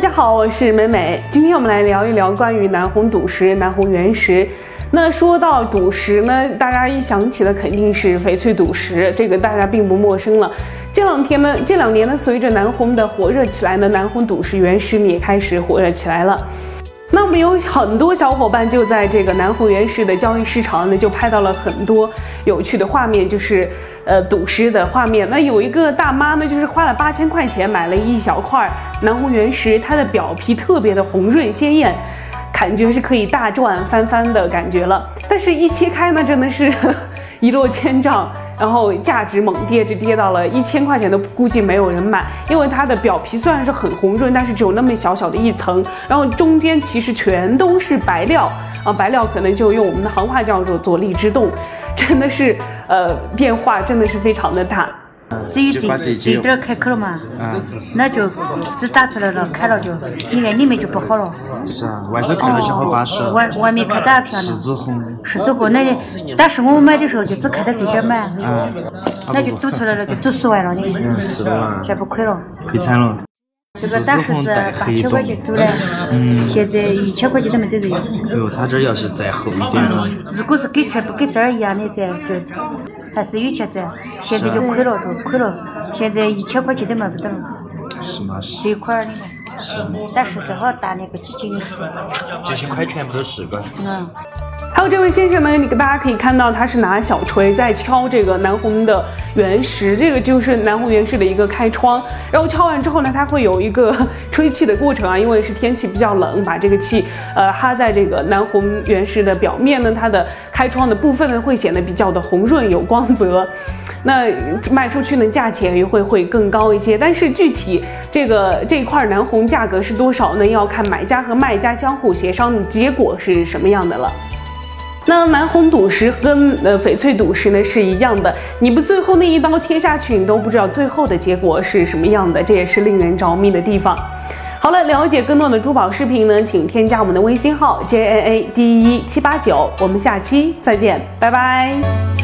大家好，我是美美。今天我们来聊一聊关于南红赌石、南红原石。那说到赌石呢，大家一想起的肯定是翡翠赌石，这个大家并不陌生了。这两天呢，这两年呢，随着南红的火热起来呢，南红赌石原石也开始火热起来了。那我们有很多小伙伴就在这个南红原石的交易市场呢，就拍到了很多有趣的画面，就是呃赌石的画面。那有一个大妈呢，就是花了八千块钱买了一小块南红原石，它的表皮特别的红润鲜艳，感觉是可以大赚翻番的感觉了。但是，一切开呢，真的是 一落千丈。然后价值猛跌，就跌到了一千块钱都估计没有人买，因为它的表皮虽然是很红润，但是只有那么小小的一层，然后中间其实全都是白料啊，白料可能就用我们的行话叫做“左立之洞”，真的是呃变化真的是非常的大。只有这这点开口了嘛，那就皮子打出来了，开了就，你看里面就不好了。是啊，外头看上去好巴适。外外面看到漂亮。柿子红。十字红，那但是我们买的时候就只看到这点嘛，那就赌出来了，就赌输完了，你全部亏了。亏惨了。这个当时是八千块钱租的，现在一千块钱都没得人。哎呦，他这要是再厚一点了。如果是给全部跟这儿一样的噻，就是。还是有钱赚，现在就亏了，就亏了。现在一千块钱都买不到了。是吗？这块儿的。是。但是正好打那个基金。这些块全部都是个。嗯。还有这位先生呢，你大家可以看到他是拿小锤在敲这个南红的原石，这个就是南红原石的一个开窗。然后敲完之后呢，它会有一个 吹气的过程啊，因为是天气比较冷，把这个气呃哈在这个南红原石的表面呢，它的开窗的部分呢会显得比较的红润有光泽。那卖出去呢，价钱也会会更高一些。但是具体这个这一块南红价格是多少呢？要看买家和卖家相互协商的结果是什么样的了。那南红赌石跟呃翡翠赌石呢是一样的，你不最后那一刀切下去，你都不知道最后的结果是什么样的，这也是令人着迷的地方。好了，了解更多的珠宝视频呢，请添加我们的微信号 j a a d 一七八九，我们下期再见，拜拜。